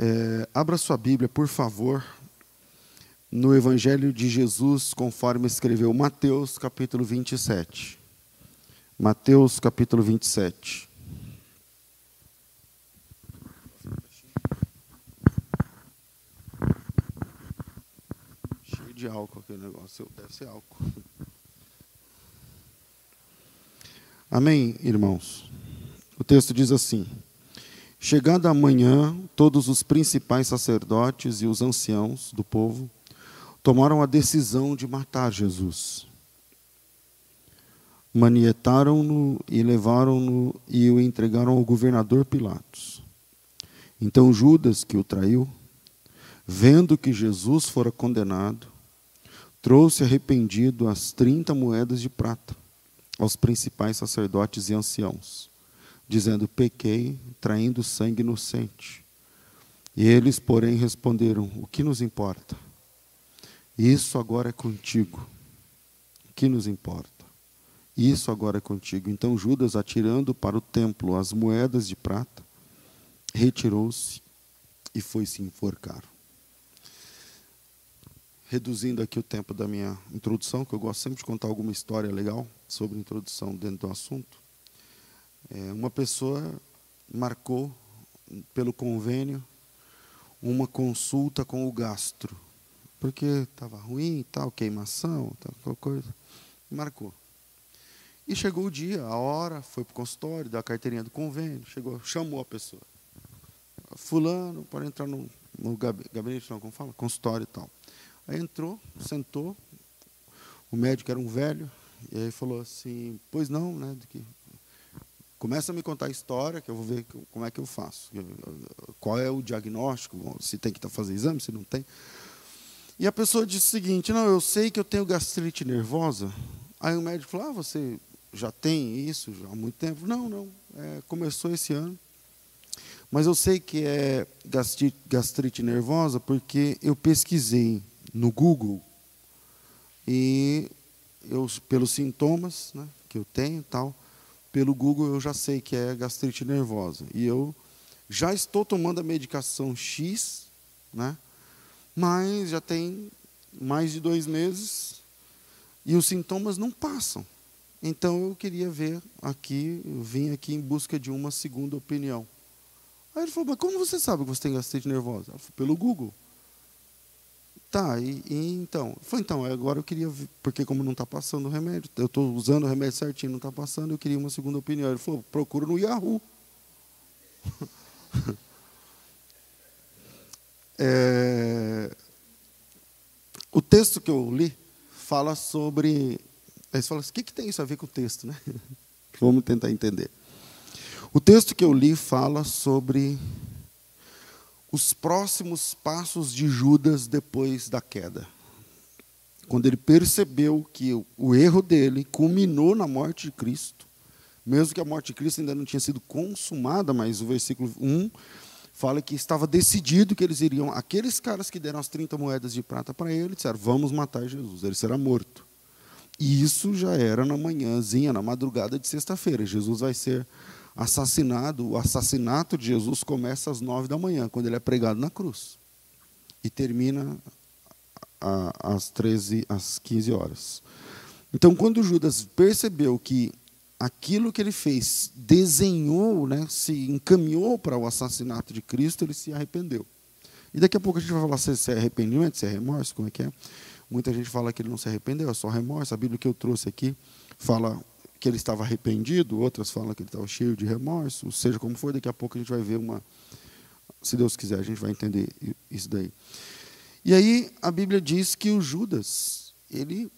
É, abra sua Bíblia, por favor, no Evangelho de Jesus, conforme escreveu Mateus, capítulo 27. Mateus, capítulo 27. Cheio de álcool aquele negócio, deve ser álcool. Amém, irmãos? O texto diz assim. Chegada a manhã, todos os principais sacerdotes e os anciãos do povo tomaram a decisão de matar Jesus. Manietaram-no e levaram-no e o entregaram ao governador Pilatos. Então Judas, que o traiu, vendo que Jesus fora condenado, trouxe arrependido as trinta moedas de prata aos principais sacerdotes e anciãos dizendo: Pequei, traindo sangue inocente. E eles, porém, responderam: O que nos importa? Isso agora é contigo. O que nos importa? Isso agora é contigo. Então Judas, atirando para o templo as moedas de prata, retirou-se e foi se enforcar. Reduzindo aqui o tempo da minha introdução, que eu gosto sempre de contar alguma história legal sobre introdução dentro do assunto. É, uma pessoa marcou pelo convênio uma consulta com o gastro, porque estava ruim, tal, queimação, tal coisa. Marcou. E chegou o dia, a hora, foi para o consultório, deu a carteirinha do convênio, chegou, chamou a pessoa. Fulano, para entrar no, no gabinete, não, como fala? Consultório e tal. Aí entrou, sentou, o médico era um velho, e aí falou assim, pois não, né, do que Começa a me contar a história, que eu vou ver como é que eu faço. Qual é o diagnóstico, se tem que fazer exame, se não tem. E a pessoa disse o seguinte: Não, eu sei que eu tenho gastrite nervosa. Aí o médico falou: Ah, você já tem isso já há muito tempo? Não, não. É, começou esse ano. Mas eu sei que é gastrite, gastrite nervosa porque eu pesquisei no Google e eu, pelos sintomas né, que eu tenho tal pelo Google eu já sei que é gastrite nervosa. E eu já estou tomando a medicação X, né? mas já tem mais de dois meses e os sintomas não passam. Então eu queria ver aqui, eu vim aqui em busca de uma segunda opinião. Aí ele falou, mas como você sabe que você tem gastrite nervosa? Falei, pelo Google. Tá, e, e então? Foi então, agora eu queria, porque como não está passando o remédio, eu estou usando o remédio certinho, não está passando, eu queria uma segunda opinião. Ele falou, procura no Yahoo. é, o texto que eu li fala sobre. Aí você fala assim, o que, que tem isso a ver com o texto, né? Vamos tentar entender. O texto que eu li fala sobre os próximos passos de Judas depois da queda. Quando ele percebeu que o erro dele culminou na morte de Cristo, mesmo que a morte de Cristo ainda não tinha sido consumada, mas o versículo 1 fala que estava decidido que eles iriam, aqueles caras que deram as 30 moedas de prata para ele, disseram: Vamos matar Jesus, ele será morto. E isso já era na manhãzinha, na madrugada de sexta-feira. Jesus vai ser assassinado, o assassinato de Jesus começa às nove da manhã, quando ele é pregado na cruz. E termina às 13, às 15 horas. Então, quando Judas percebeu que aquilo que ele fez desenhou, né, se encaminhou para o assassinato de Cristo, ele se arrependeu. E daqui a pouco a gente vai falar se é arrependimento, se é remorso, como é que é. Muita gente fala que ele não se arrependeu, é só remorso. A Bíblia que eu trouxe aqui fala que ele estava arrependido, outras falam que ele estava cheio de remorso, seja como for, daqui a pouco a gente vai ver uma. Se Deus quiser, a gente vai entender isso daí. E aí a Bíblia diz que o Judas, ele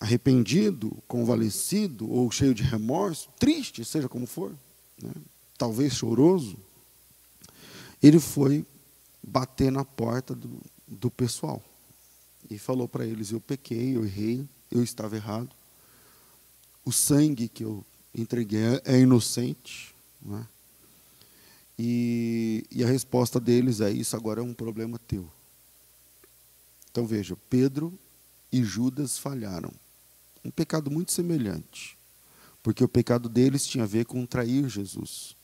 arrependido, convalescido ou cheio de remorso, triste, seja como for, né, talvez choroso, ele foi bater na porta do, do pessoal e falou para eles: Eu pequei, eu errei, eu estava errado o sangue que eu entreguei é inocente. É? E, e, a resposta deles é: Isso agora é um problema teu. Então veja, Pedro e Judas falharam. Um pecado muito semelhante. Porque o pecado deles tinha a ver com trair Jesus.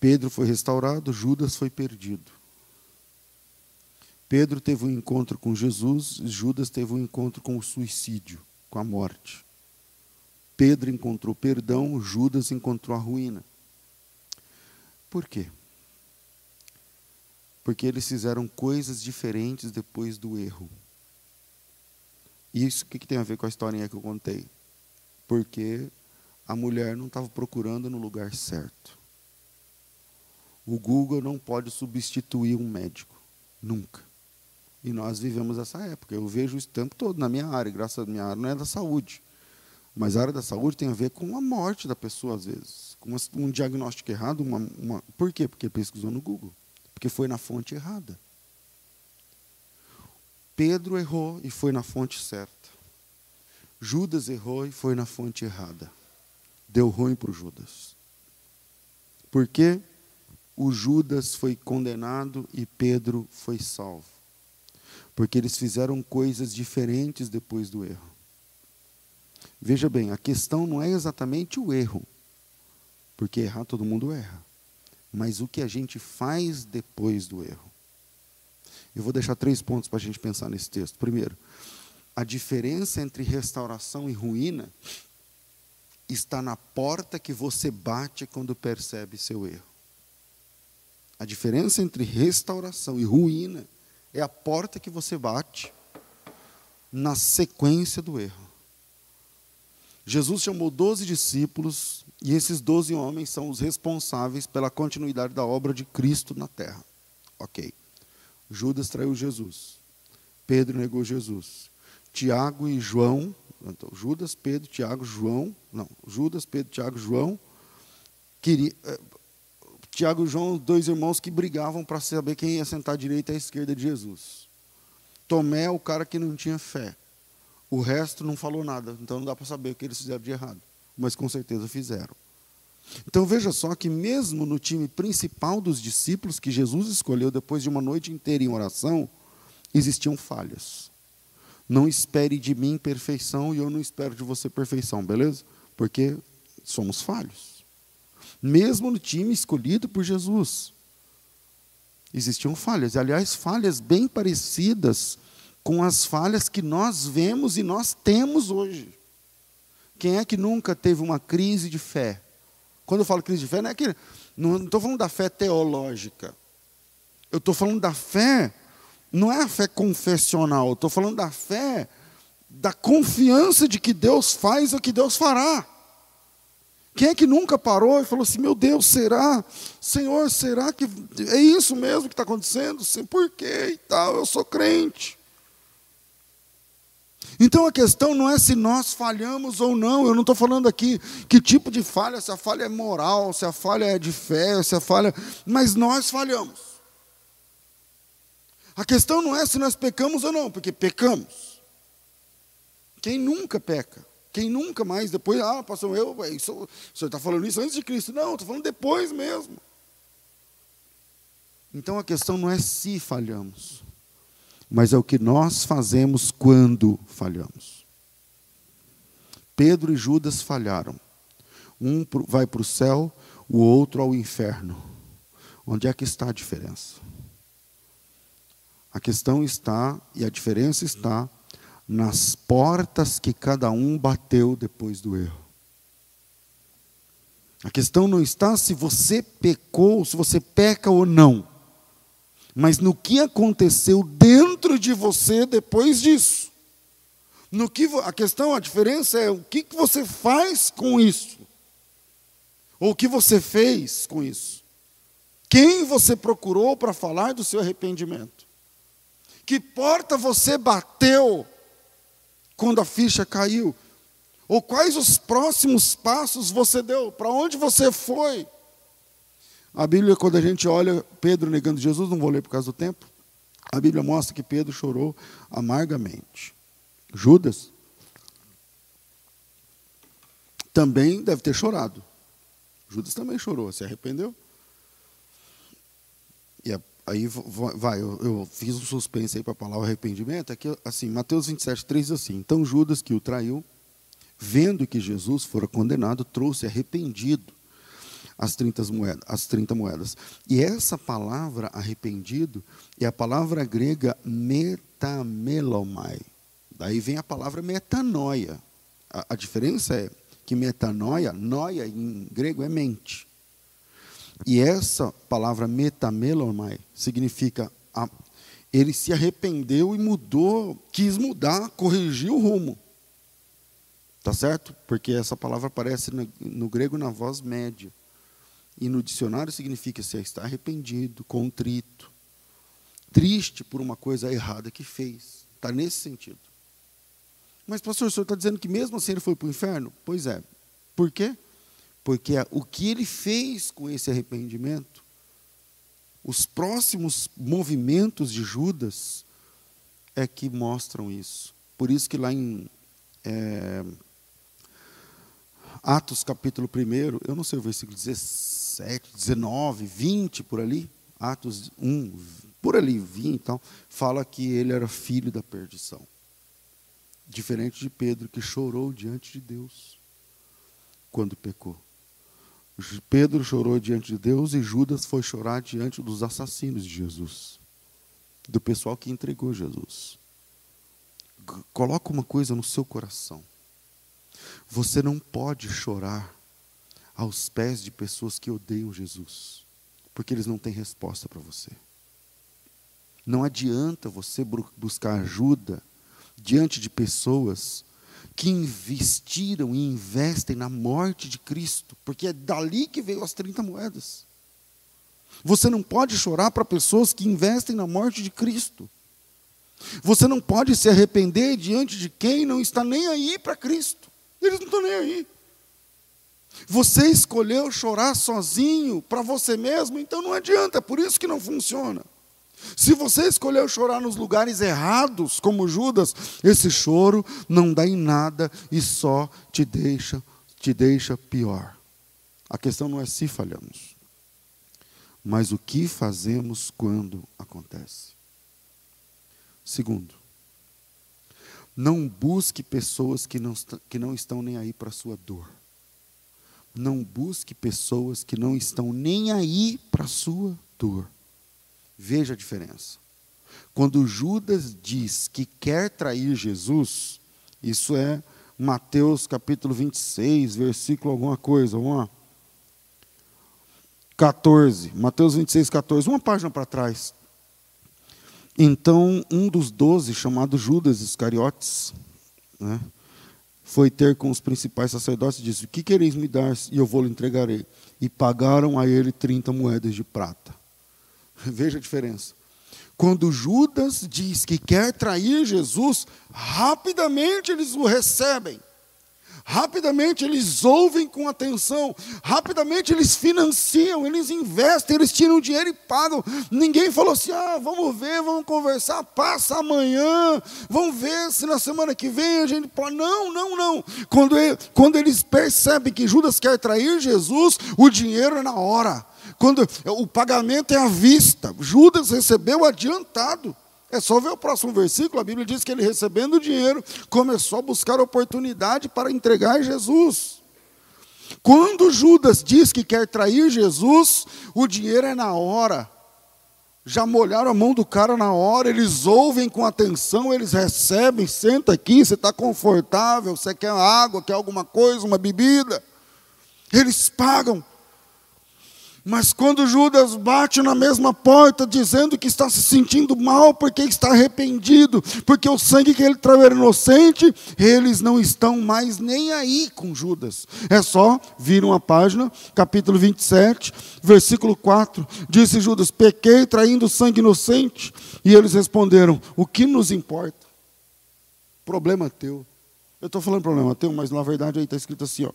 Pedro foi restaurado, Judas foi perdido. Pedro teve um encontro com Jesus, Judas teve um encontro com o suicídio, com a morte. Pedro encontrou perdão, Judas encontrou a ruína. Por quê? Porque eles fizeram coisas diferentes depois do erro. Isso o que, que tem a ver com a historinha que eu contei? Porque a mulher não estava procurando no lugar certo. O Google não pode substituir um médico, nunca. E nós vivemos essa época. Eu vejo isso o tempo todo na minha área, graças a minha área não é da saúde. Mas a área da saúde tem a ver com a morte da pessoa, às vezes. Com um diagnóstico errado. Uma, uma... Por quê? Porque pesquisou no Google. Porque foi na fonte errada. Pedro errou e foi na fonte certa. Judas errou e foi na fonte errada. Deu ruim para o Judas. Por quê? O Judas foi condenado e Pedro foi salvo. Porque eles fizeram coisas diferentes depois do erro. Veja bem, a questão não é exatamente o erro, porque errar todo mundo erra, mas o que a gente faz depois do erro. Eu vou deixar três pontos para a gente pensar nesse texto. Primeiro, a diferença entre restauração e ruína está na porta que você bate quando percebe seu erro. A diferença entre restauração e ruína é a porta que você bate na sequência do erro. Jesus chamou doze discípulos e esses doze homens são os responsáveis pela continuidade da obra de Cristo na terra. Ok. Judas traiu Jesus. Pedro negou Jesus. Tiago e João, então, Judas, Pedro, Tiago, João, não, Judas, Pedro, Tiago, João, queria, eh, Tiago e João, dois irmãos que brigavam para saber quem ia sentar à direita e à esquerda de Jesus. Tomé, o cara que não tinha fé. O resto não falou nada, então não dá para saber o que eles fizeram de errado, mas com certeza fizeram. Então veja só que, mesmo no time principal dos discípulos que Jesus escolheu depois de uma noite inteira em oração, existiam falhas. Não espere de mim perfeição e eu não espero de você perfeição, beleza? Porque somos falhos. Mesmo no time escolhido por Jesus, existiam falhas. E, aliás, falhas bem parecidas com as falhas que nós vemos e nós temos hoje. Quem é que nunca teve uma crise de fé? Quando eu falo crise de fé, não é que não estou falando da fé teológica. Eu estou falando da fé, não é a fé confessional, estou falando da fé da confiança de que Deus faz o que Deus fará. Quem é que nunca parou e falou assim: Meu Deus, será? Senhor, será que é isso mesmo que está acontecendo? Por quê e tal? Eu sou crente. Então a questão não é se nós falhamos ou não, eu não estou falando aqui que tipo de falha, se a falha é moral, se a falha é de fé, se a falha. Mas nós falhamos. A questão não é se nós pecamos ou não, porque pecamos. Quem nunca peca? Quem nunca mais, depois, ah, pastor, eu, isso, o senhor está falando isso antes de Cristo. Não, estou falando depois mesmo. Então a questão não é se falhamos, mas é o que nós fazemos quando falhamos. Pedro e Judas falharam. Um vai para o céu, o outro ao inferno. Onde é que está a diferença? A questão está, e a diferença está, nas portas que cada um bateu depois do erro. A questão não está se você pecou, se você peca ou não mas no que aconteceu dentro de você depois disso. No que a questão, a diferença é o que você faz com isso, ou o que você fez com isso. Quem você procurou para falar do seu arrependimento? Que porta você bateu quando a ficha caiu? Ou quais os próximos passos você deu? Para onde você foi? A Bíblia, quando a gente olha Pedro negando Jesus, não vou ler por causa do tempo, a Bíblia mostra que Pedro chorou amargamente. Judas também deve ter chorado. Judas também chorou, se arrependeu. E aí vai, eu, eu fiz um suspense aí para a palavra arrependimento. Aqui, assim, Mateus 27, 3 diz assim: Então Judas, que o traiu, vendo que Jesus fora condenado, trouxe arrependido as 30 moedas, as 30 moedas. E essa palavra arrependido é a palavra grega metamelomai. Daí vem a palavra metanoia. A, a diferença é que metanoia, noia em grego é mente. E essa palavra metamelomai significa a, ele se arrependeu e mudou, quis mudar, corrigiu o rumo. Tá certo? Porque essa palavra aparece no, no grego na voz média. E no dicionário significa se está arrependido, contrito, triste por uma coisa errada que fez. Está nesse sentido. Mas, pastor, o senhor está dizendo que mesmo assim ele foi para o inferno? Pois é. Por quê? Porque o que ele fez com esse arrependimento, os próximos movimentos de Judas é que mostram isso. Por isso que lá em é, Atos capítulo 1, eu não sei o versículo 17, 19, 20, por ali, Atos 1, por ali, 20 então, fala que ele era filho da perdição. Diferente de Pedro, que chorou diante de Deus quando pecou. Pedro chorou diante de Deus e Judas foi chorar diante dos assassinos de Jesus, do pessoal que entregou Jesus. Coloca uma coisa no seu coração. Você não pode chorar aos pés de pessoas que odeiam Jesus, porque eles não têm resposta para você. Não adianta você buscar ajuda diante de pessoas que investiram e investem na morte de Cristo, porque é dali que veio as 30 moedas. Você não pode chorar para pessoas que investem na morte de Cristo. Você não pode se arrepender diante de quem não está nem aí para Cristo. Eles não estão nem aí. Você escolheu chorar sozinho para você mesmo, então não adianta, é por isso que não funciona. Se você escolheu chorar nos lugares errados, como Judas, esse choro não dá em nada e só te deixa, te deixa pior. A questão não é se falhamos, mas o que fazemos quando acontece. Segundo, não busque pessoas que não, que não estão nem aí para a sua dor. Não busque pessoas que não estão nem aí para a sua dor. Veja a diferença. Quando Judas diz que quer trair Jesus, isso é Mateus capítulo 26, versículo alguma coisa, vamos lá. 14, Mateus 26, 14, uma página para trás. Então, um dos doze, chamado Judas Iscariotes, né, foi ter com os principais sacerdotes e disse: O que quereis me dar e eu vou lhe entregarei? E pagaram a ele 30 moedas de prata. Veja a diferença. Quando Judas diz que quer trair Jesus, rapidamente eles o recebem. Rapidamente eles ouvem com atenção, rapidamente eles financiam, eles investem, eles tiram dinheiro e pagam. Ninguém falou assim: ah, vamos ver, vamos conversar, passa amanhã, vamos ver se na semana que vem a gente. Não, não, não. Quando, ele, quando eles percebem que Judas quer trair Jesus, o dinheiro é na hora. Quando o pagamento é à vista, Judas recebeu adiantado. É só ver o próximo versículo, a Bíblia diz que ele recebendo o dinheiro, começou a buscar oportunidade para entregar Jesus. Quando Judas diz que quer trair Jesus, o dinheiro é na hora. Já molharam a mão do cara na hora, eles ouvem com atenção, eles recebem, senta aqui, você está confortável, você quer água, quer alguma coisa, uma bebida. Eles pagam. Mas quando Judas bate na mesma porta, dizendo que está se sentindo mal porque está arrependido, porque o sangue que ele traiu era inocente, eles não estão mais nem aí com Judas. É só vir uma página, capítulo 27, versículo 4. Disse Judas: Pequei traindo sangue inocente. E eles responderam: O que nos importa? Problema teu. Eu estou falando problema teu, mas na verdade aí está escrito assim: ó,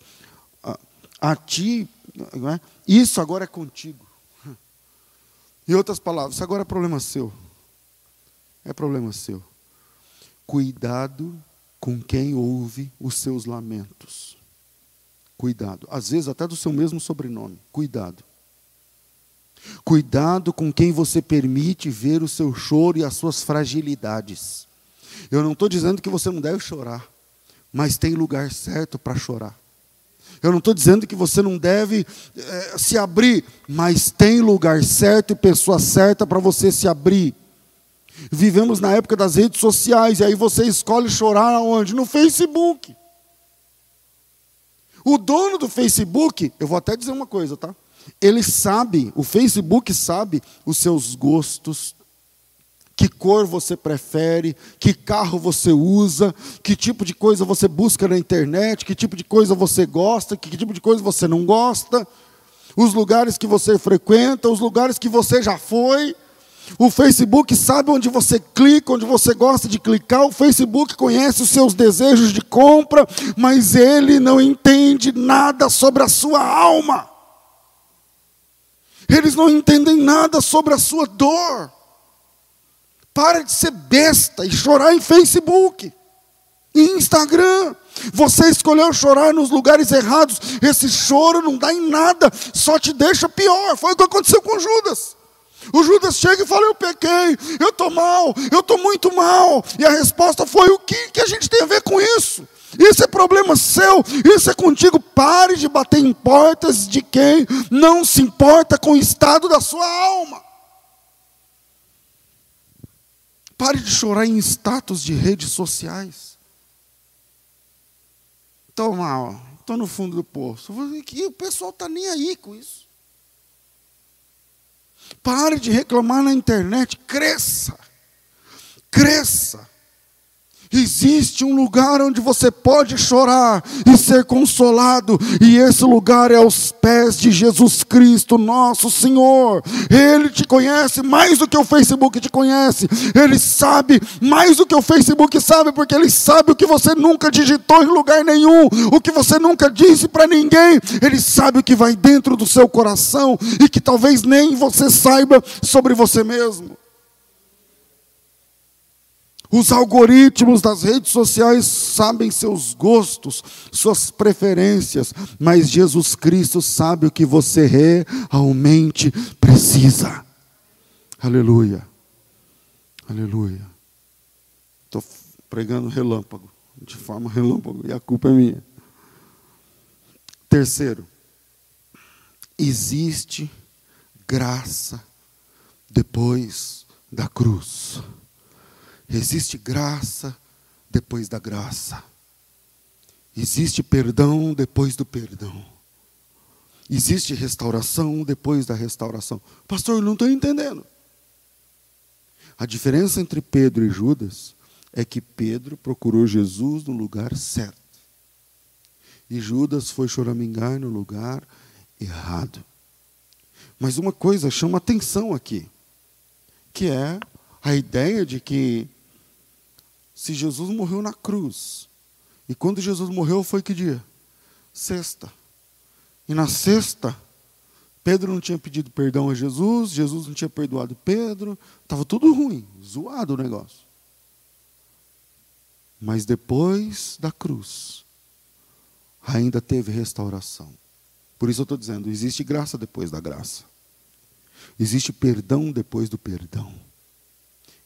a, a ti é? Isso agora é contigo. Em outras palavras, isso agora é problema seu. É problema seu. Cuidado com quem ouve os seus lamentos. Cuidado. Às vezes até do seu mesmo sobrenome. Cuidado. Cuidado com quem você permite ver o seu choro e as suas fragilidades. Eu não estou dizendo que você não deve chorar, mas tem lugar certo para chorar. Eu não estou dizendo que você não deve é, se abrir, mas tem lugar certo e pessoa certa para você se abrir. Vivemos na época das redes sociais, e aí você escolhe chorar aonde? No Facebook. O dono do Facebook, eu vou até dizer uma coisa, tá? Ele sabe, o Facebook sabe os seus gostos, que cor você prefere, que carro você usa, que tipo de coisa você busca na internet, que tipo de coisa você gosta, que tipo de coisa você não gosta, os lugares que você frequenta, os lugares que você já foi. O Facebook sabe onde você clica, onde você gosta de clicar. O Facebook conhece os seus desejos de compra, mas ele não entende nada sobre a sua alma. Eles não entendem nada sobre a sua dor. Para de ser besta e chorar em Facebook, em Instagram. Você escolheu chorar nos lugares errados. Esse choro não dá em nada, só te deixa pior. Foi o que aconteceu com Judas. O Judas chega e fala: Eu pequei, eu estou mal, eu estou muito mal. E a resposta foi: O que, que a gente tem a ver com isso? Isso é problema seu, isso é contigo. Pare de bater em portas de quem não se importa com o estado da sua alma. Pare de chorar em status de redes sociais. Estou mal, estou no fundo do poço. E o pessoal está nem aí com isso. Pare de reclamar na internet, cresça. Cresça. Existe um lugar onde você pode chorar e ser consolado, e esse lugar é aos pés de Jesus Cristo, nosso Senhor. Ele te conhece mais do que o Facebook te conhece, ele sabe mais do que o Facebook sabe, porque ele sabe o que você nunca digitou em lugar nenhum, o que você nunca disse para ninguém. Ele sabe o que vai dentro do seu coração e que talvez nem você saiba sobre você mesmo. Os algoritmos das redes sociais sabem seus gostos, suas preferências, mas Jesus Cristo sabe o que você realmente precisa. Aleluia. Aleluia. Estou pregando relâmpago, de forma relâmpago, e a culpa é minha. Terceiro, existe graça depois da cruz. Existe graça depois da graça. Existe perdão depois do perdão. Existe restauração depois da restauração. Pastor, eu não estou entendendo. A diferença entre Pedro e Judas é que Pedro procurou Jesus no lugar certo. E Judas foi choramingar no lugar errado. Mas uma coisa chama atenção aqui, que é a ideia de que se Jesus morreu na cruz, e quando Jesus morreu foi que dia? Sexta. E na sexta, Pedro não tinha pedido perdão a Jesus, Jesus não tinha perdoado Pedro, estava tudo ruim, zoado o negócio. Mas depois da cruz, ainda teve restauração. Por isso eu estou dizendo: existe graça depois da graça, existe perdão depois do perdão.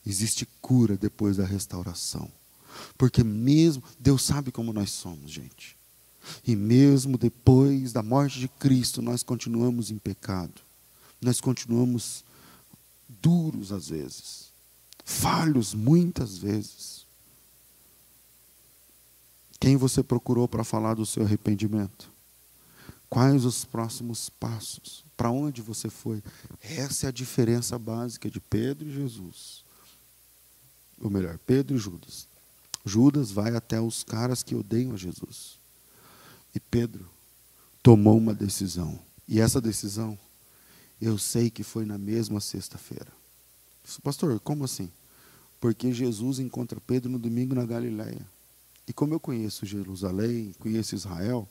Existe cura depois da restauração. Porque mesmo, Deus sabe como nós somos, gente. E mesmo depois da morte de Cristo, nós continuamos em pecado. Nós continuamos duros às vezes, falhos muitas vezes. Quem você procurou para falar do seu arrependimento? Quais os próximos passos? Para onde você foi? Essa é a diferença básica de Pedro e Jesus ou melhor, Pedro e Judas. Judas vai até os caras que odeiam a Jesus. E Pedro tomou uma decisão. E essa decisão, eu sei que foi na mesma sexta-feira. Pastor, como assim? Porque Jesus encontra Pedro no domingo na Galileia. E como eu conheço Jerusalém, conheço Israel,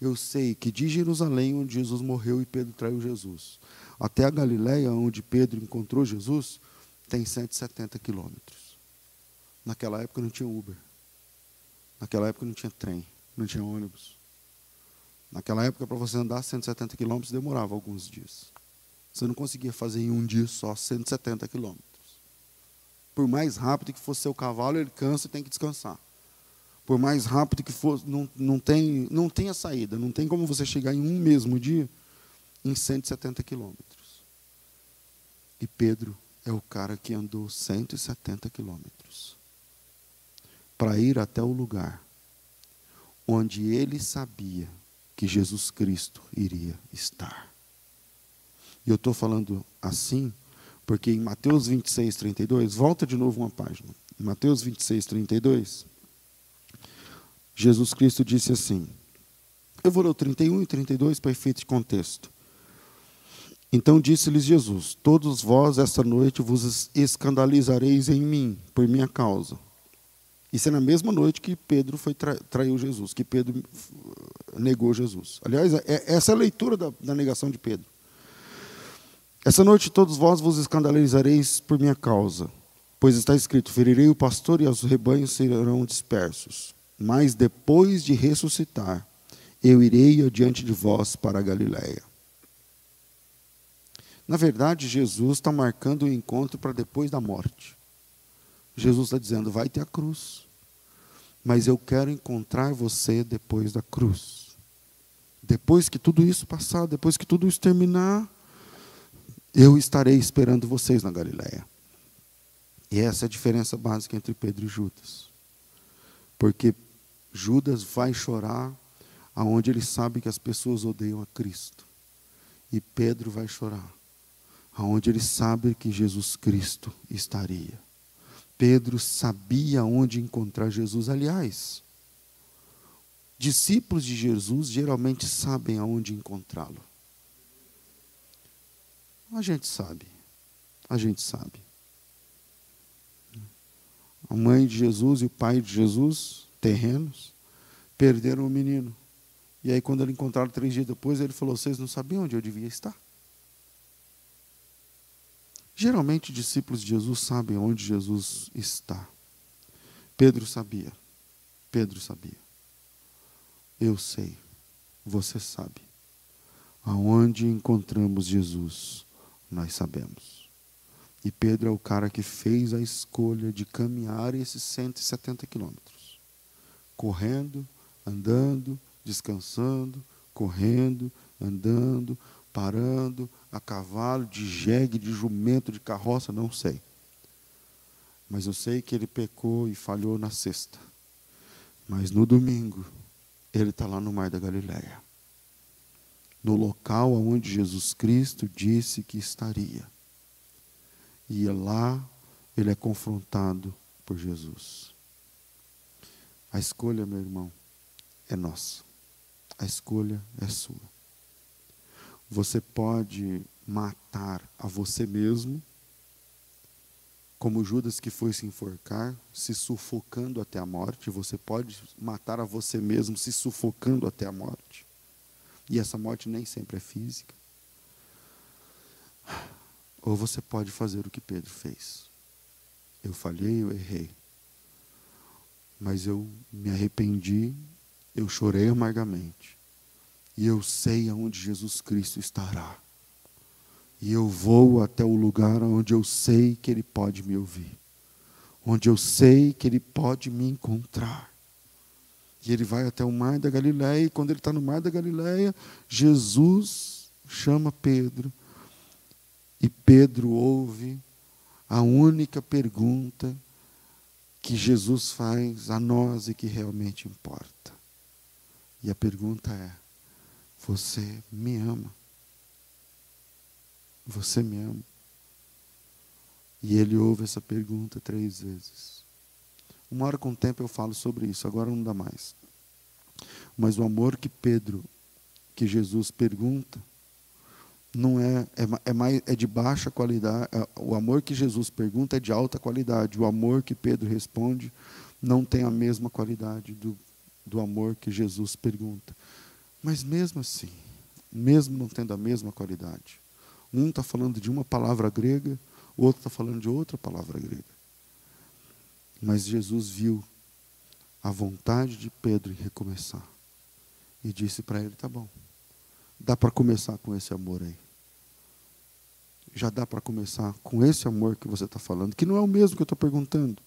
eu sei que de Jerusalém, onde Jesus morreu e Pedro traiu Jesus, até a Galileia, onde Pedro encontrou Jesus, tem 170 quilômetros. Naquela época não tinha Uber. Naquela época não tinha trem, não tinha ônibus. Naquela época, para você andar 170 quilômetros, demorava alguns dias. Você não conseguia fazer em um dia só 170 quilômetros. Por mais rápido que fosse seu cavalo, ele cansa e tem que descansar. por mais rápido que for, não, não, tem, não tem a saída, não tem como você chegar em um mesmo dia em 170 quilômetros. E Pedro é o cara que andou 170 quilômetros para ir até o lugar onde ele sabia que Jesus Cristo iria estar. E eu estou falando assim porque em Mateus 26, 32, volta de novo uma página. Em Mateus 26, 32, Jesus Cristo disse assim. Eu vou ler o 31 e 32 para efeito de contexto. Então disse-lhes Jesus: Todos vós esta noite vos escandalizareis em mim, por minha causa. Isso é na mesma noite que Pedro foi tra traiu Jesus, que Pedro negou Jesus. Aliás, é, essa é a leitura da, da negação de Pedro. Essa noite todos vós vos escandalizareis por minha causa, pois está escrito: ferirei o pastor e os rebanhos serão dispersos. Mas depois de ressuscitar, eu irei adiante de vós para a Galiléia. Na verdade, Jesus está marcando o encontro para depois da morte. Jesus está dizendo: vai ter a cruz, mas eu quero encontrar você depois da cruz. Depois que tudo isso passar, depois que tudo isso terminar, eu estarei esperando vocês na Galiléia. E essa é a diferença básica entre Pedro e Judas. Porque Judas vai chorar aonde ele sabe que as pessoas odeiam a Cristo. E Pedro vai chorar aonde ele sabe que Jesus Cristo estaria. Pedro sabia onde encontrar Jesus. Aliás, discípulos de Jesus geralmente sabem aonde encontrá-lo. A gente sabe. A gente sabe. A mãe de Jesus e o pai de Jesus, terrenos, perderam o menino. E aí, quando ele encontraram três dias depois, ele falou: Vocês não sabiam onde eu devia estar? Geralmente, discípulos de Jesus sabem onde Jesus está. Pedro sabia. Pedro sabia. Eu sei. Você sabe. Aonde encontramos Jesus nós sabemos. E Pedro é o cara que fez a escolha de caminhar esses 170 quilômetros. Correndo, andando, descansando, correndo, andando, parando, a cavalo, de jegue, de jumento, de carroça, não sei. Mas eu sei que ele pecou e falhou na sexta. Mas no domingo, ele está lá no Mar da Galileia no local onde Jesus Cristo disse que estaria. E lá ele é confrontado por Jesus. A escolha, meu irmão, é nossa. A escolha é sua. Você pode matar a você mesmo, como Judas que foi se enforcar, se sufocando até a morte. Você pode matar a você mesmo se sufocando até a morte. E essa morte nem sempre é física. Ou você pode fazer o que Pedro fez. Eu falhei, eu errei. Mas eu me arrependi, eu chorei amargamente. E eu sei aonde Jesus Cristo estará. E eu vou até o lugar onde eu sei que Ele pode me ouvir. Onde eu sei que Ele pode me encontrar. E ele vai até o mar da Galileia, e quando ele está no mar da Galileia, Jesus chama Pedro. E Pedro ouve a única pergunta que Jesus faz a nós e que realmente importa. E a pergunta é: Você me ama? Você me ama? E ele ouve essa pergunta três vezes. Uma hora com o tempo eu falo sobre isso, agora não dá mais. Mas o amor que Pedro, que Jesus pergunta, não é, é, é, mais, é de baixa qualidade. É, o amor que Jesus pergunta é de alta qualidade. O amor que Pedro responde não tem a mesma qualidade do, do amor que Jesus pergunta. Mas mesmo assim, mesmo não tendo a mesma qualidade, um está falando de uma palavra grega, o outro está falando de outra palavra grega. Mas Jesus viu a vontade de Pedro em recomeçar e disse para ele: tá bom, dá para começar com esse amor aí. Já dá para começar com esse amor que você está falando, que não é o mesmo que eu estou perguntando,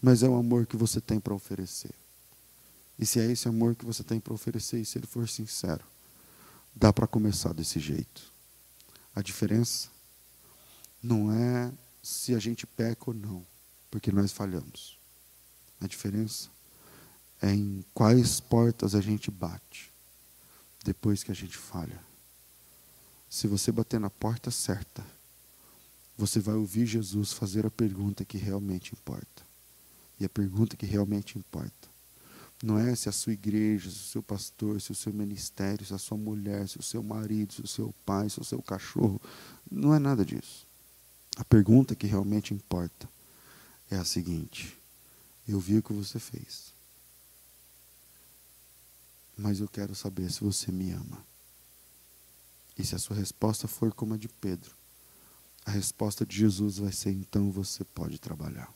mas é o amor que você tem para oferecer. E se é esse amor que você tem para oferecer, e se ele for sincero, dá para começar desse jeito. A diferença não é se a gente peca ou não, porque nós falhamos. A diferença é em quais portas a gente bate depois que a gente falha. Se você bater na porta certa, você vai ouvir Jesus fazer a pergunta que realmente importa. E a pergunta que realmente importa não é se a sua igreja, se o seu pastor, se o seu ministério, se a sua mulher, se o seu marido, se o seu pai, se o seu cachorro. Não é nada disso. A pergunta que realmente importa é a seguinte: eu vi o que você fez, mas eu quero saber se você me ama. E se a sua resposta for como a de Pedro, a resposta de Jesus vai ser: então você pode trabalhar.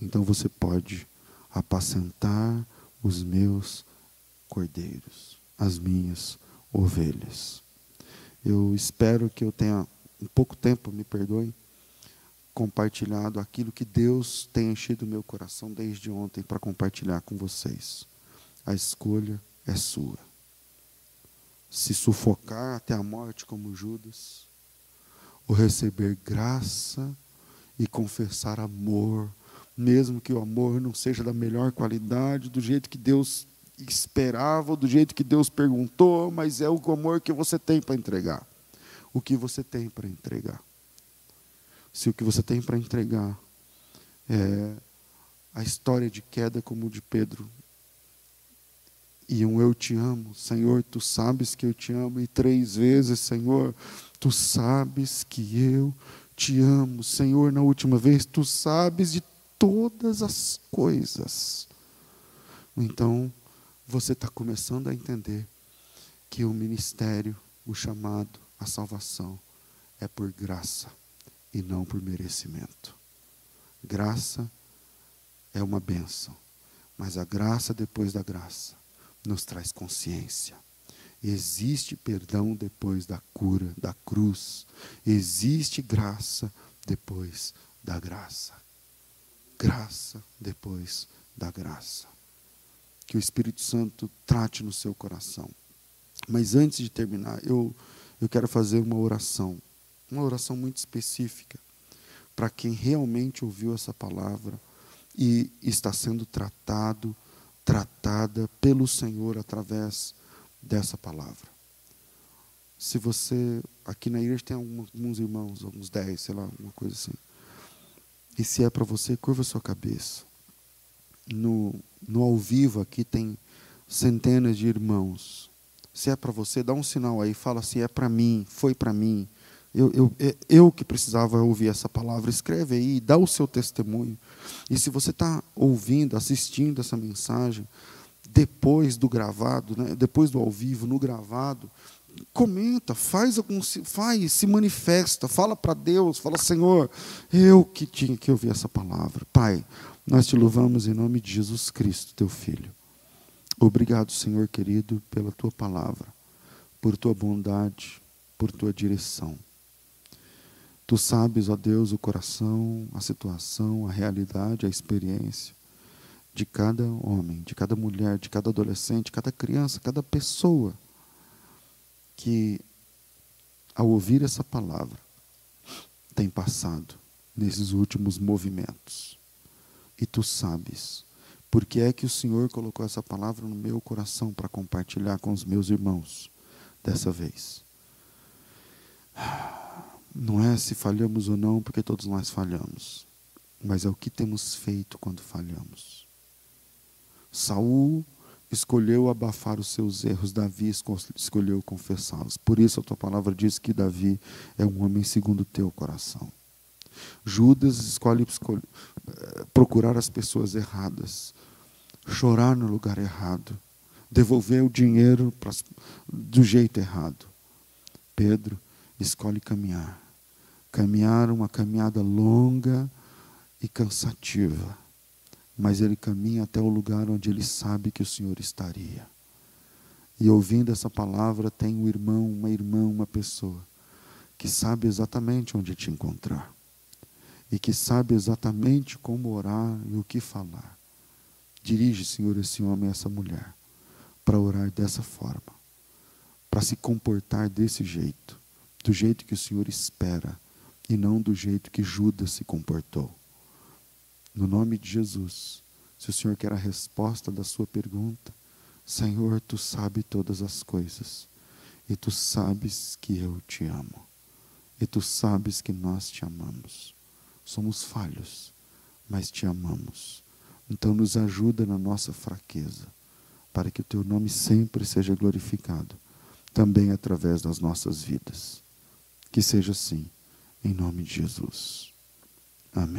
Então você pode apacentar os meus cordeiros, as minhas ovelhas. Eu espero que eu tenha, em pouco tempo, me perdoem, compartilhado aquilo que Deus tem enchido meu coração desde ontem para compartilhar com vocês. A escolha é sua. Se sufocar até a morte como Judas, ou receber graça e confessar amor mesmo que o amor não seja da melhor qualidade, do jeito que Deus esperava, do jeito que Deus perguntou, mas é o amor que você tem para entregar. O que você tem para entregar. Se o que você tem para entregar é a história de queda como de Pedro, e um eu te amo, Senhor, tu sabes que eu te amo, e três vezes, Senhor, tu sabes que eu te amo, Senhor, na última vez, tu sabes de todas as coisas. Então, você está começando a entender que o ministério, o chamado, a salvação é por graça e não por merecimento. Graça é uma benção, mas a graça depois da graça nos traz consciência. Existe perdão depois da cura, da cruz. Existe graça depois da graça graça depois da graça. Que o Espírito Santo trate no seu coração. Mas antes de terminar, eu, eu quero fazer uma oração, uma oração muito específica, para quem realmente ouviu essa palavra e está sendo tratado, tratada pelo Senhor através dessa palavra. Se você, aqui na igreja tem alguns irmãos, alguns dez, sei lá, uma coisa assim. E se é para você, curva sua cabeça. No, no ao vivo aqui tem centenas de irmãos. Se é para você, dá um sinal aí, fala assim: é para mim, foi para mim. Eu, eu, é, eu que precisava ouvir essa palavra. Escreve aí, dá o seu testemunho. E se você está ouvindo, assistindo essa mensagem, depois do gravado, né, depois do ao vivo, no gravado, comenta, faz algum, faz, se manifesta, fala para Deus, fala Senhor, eu que tinha que ouvir essa palavra. Pai, nós te louvamos em nome de Jesus Cristo, teu filho. Obrigado, Senhor querido, pela tua palavra, por tua bondade, por tua direção. Tu sabes, ó Deus, o coração, a situação, a realidade, a experiência de cada homem, de cada mulher, de cada adolescente, cada criança, cada pessoa que, ao ouvir essa palavra, tem passado nesses últimos movimentos. E tu sabes por que é que o Senhor colocou essa palavra no meu coração para compartilhar com os meus irmãos dessa vez. Não é se falhamos ou não, porque todos nós falhamos, mas é o que temos feito quando falhamos. Saul escolheu abafar os seus erros, Davi escolheu confessá-los. Por isso a tua palavra diz que Davi é um homem segundo o teu coração. Judas escolhe, escolhe eh, procurar as pessoas erradas, chorar no lugar errado, devolver o dinheiro pra, do jeito errado. Pedro escolhe caminhar. Caminhar uma caminhada longa e cansativa mas ele caminha até o lugar onde ele sabe que o Senhor estaria. E ouvindo essa palavra, tem um irmão, uma irmã, uma pessoa que sabe exatamente onde te encontrar e que sabe exatamente como orar e o que falar Dirige, Senhor, esse homem essa mulher para orar dessa forma, para se comportar desse jeito, do jeito que o Senhor espera e não do jeito que Judas se comportou. No nome de Jesus, se o Senhor quer a resposta da sua pergunta, Senhor, tu sabes todas as coisas, e tu sabes que eu te amo, e tu sabes que nós te amamos. Somos falhos, mas te amamos. Então, nos ajuda na nossa fraqueza, para que o teu nome sempre seja glorificado, também através das nossas vidas. Que seja assim, em nome de Jesus.